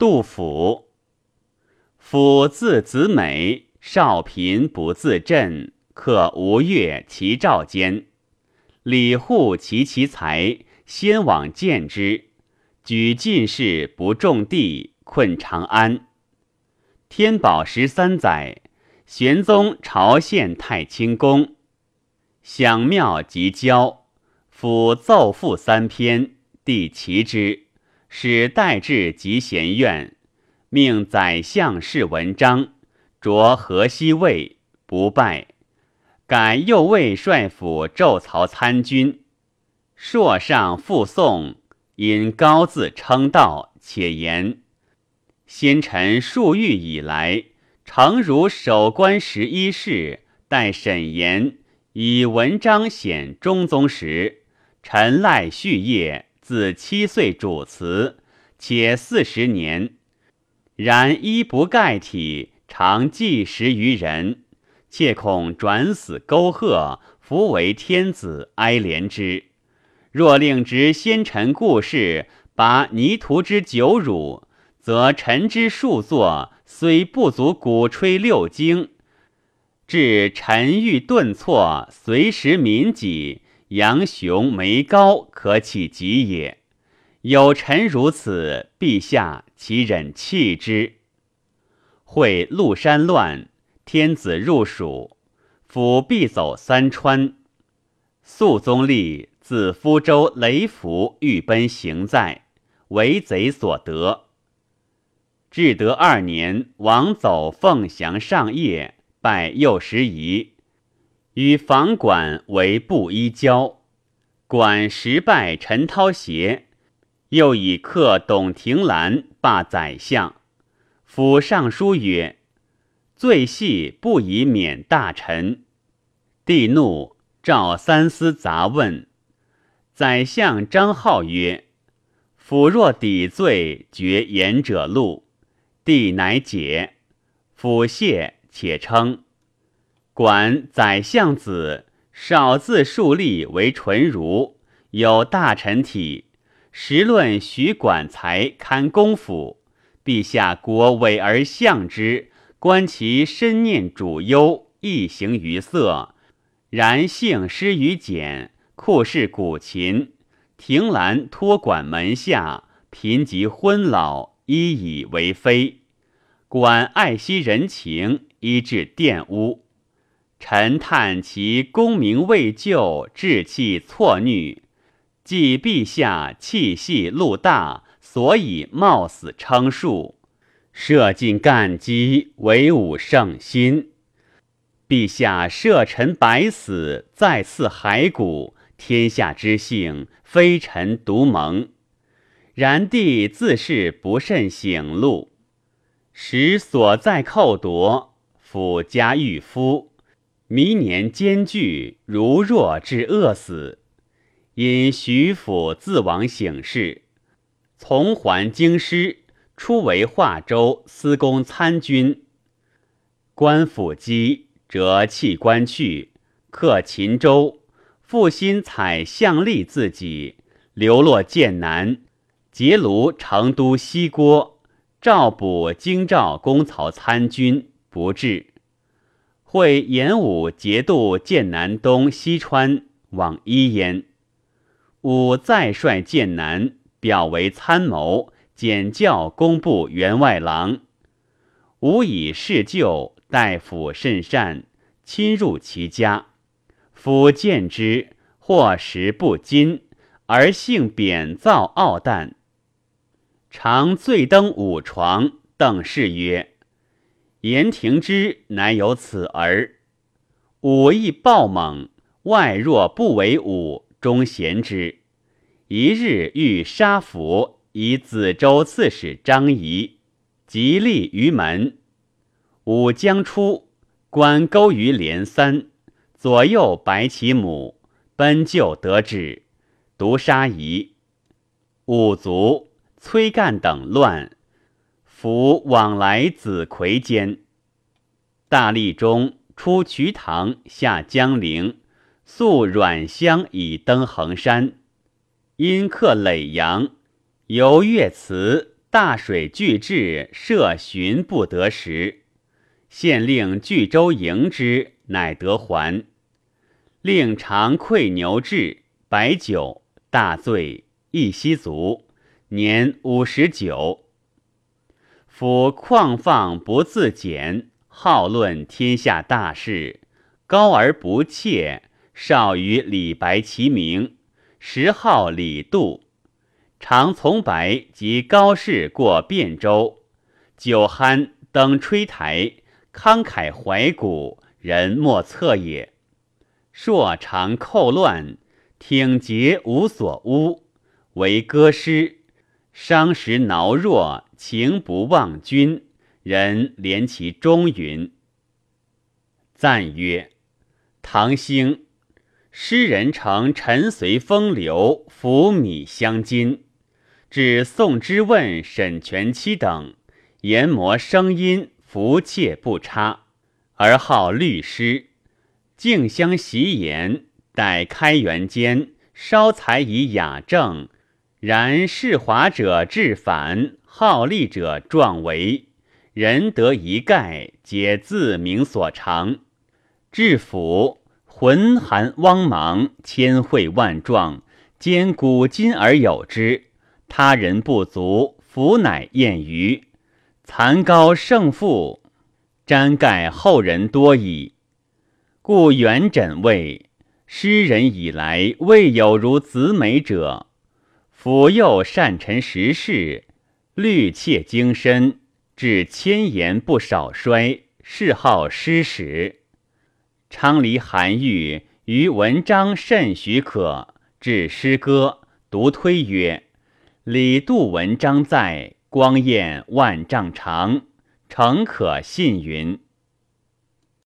杜甫。夫字子美，少贫不自振，克吴越其赵间。李护其其才，先往见之。举进士，不种地，困长安。天宝十三载，玄宗朝献太清宫，享庙即交，府奏赋三篇，帝齐之，使代至集贤院。命宰相试文章，着河西尉，不拜。改右卫帅府骤曹参军。朔上复送，因高自称道，且言：先臣数狱以来，诚如守关十一事，待审言，以文章显中宗时，臣赖续业，自七岁主祠，且四十年。然衣不盖体，常计十余人，切恐转死沟壑，弗为天子哀怜之。若令执先臣故事，拔泥涂之久辱，则臣之数作虽不足鼓吹六经，至臣欲顿挫，随时民己，杨雄眉高，可起及也。有臣如此，陛下岂忍弃之？会麓山乱，天子入蜀，府必走三川。肃宗立自福州雷府欲奔行在，为贼所得。至德二年，王走凤翔上业，拜右拾遗，与房管为布衣交。管时拜陈涛协。又以克董庭兰罢宰相，府尚书曰：“罪系不以免大臣。”帝怒，召三司杂问。宰相张浩曰：“府若抵罪，绝言者录。”帝乃解。府谢，且称：“管宰相子，少自树立为纯儒，有大臣体。”时论许管才堪功夫，陛下国委而相之，观其深念主忧，亦行于色。然性失于简，酷视古琴。庭兰托管门下，贫及昏老，依以为妃。管爱惜人情，医治玷污。臣叹其功名未就，志气错虐。即陛下气细路大，所以冒死称数，射尽干机，为吾圣心。陛下赦臣百死，再赐骸骨，天下之幸，非臣独蒙。然帝自是不甚醒路，使所在寇夺，府家御夫，弥年艰巨，如若至饿死。因徐府自往省事，从还京师，初为华州司功参军。官府积，折弃官去，克秦州，复心采相立自己，流落剑南，结庐成都西郭，召补京兆公曹参军，不至。会演武节度剑南东西川，往伊焉。吾再率剑南，表为参谋，检校工部员外郎。吾以事旧，大夫甚善，亲入其家。夫见之，或食不精，而性贬躁傲淡。常醉登五床，邓氏曰：“言庭之乃有此儿。”武艺暴猛，外若不为武。终贤之，一日欲杀府，以子州刺史张仪，即立于门。武将出，关钩于连三，左右白其母，奔救得止，独杀仪。五卒崔干等乱，伏往来子葵间。大历中出瞿塘，下江陵。宿阮乡以登衡山，因客耒阳，游岳祠，大水俱至，涉寻不得时。县令巨舟迎之，乃得还。令常馈牛至，白酒，大醉，一息足，年五十九。夫旷放不自检，好论天下大事，高而不切，少与李白齐名，时号李杜。常从白及高士过汴州，酒酣登吹台，慷慨怀古，人莫测也。硕常寇乱，挺节无所污，为歌诗，伤时挠弱，情不忘君。人怜其忠云。赞曰：唐兴，诗人成陈随风流，浮米相金。至宋之问、沈佺期等，研磨声音，服切不差，而好律诗，竞相习言。待开元间，稍才以雅正，然世华者至反，好利者壮为，仁德一概，皆自名所长。至府，浑含汪芒，千绘万状，兼古今而有之。他人不足，弗乃厌余；残高胜负，瞻盖后人多矣。故元稹谓：诗人以来，未有如子美者。辅又善陈时事，虑切精深，至千言不少衰，谥号诗史。昌黎韩愈于文章甚许可，至诗歌独推曰。李杜文章在，光焰万丈长，诚可信云。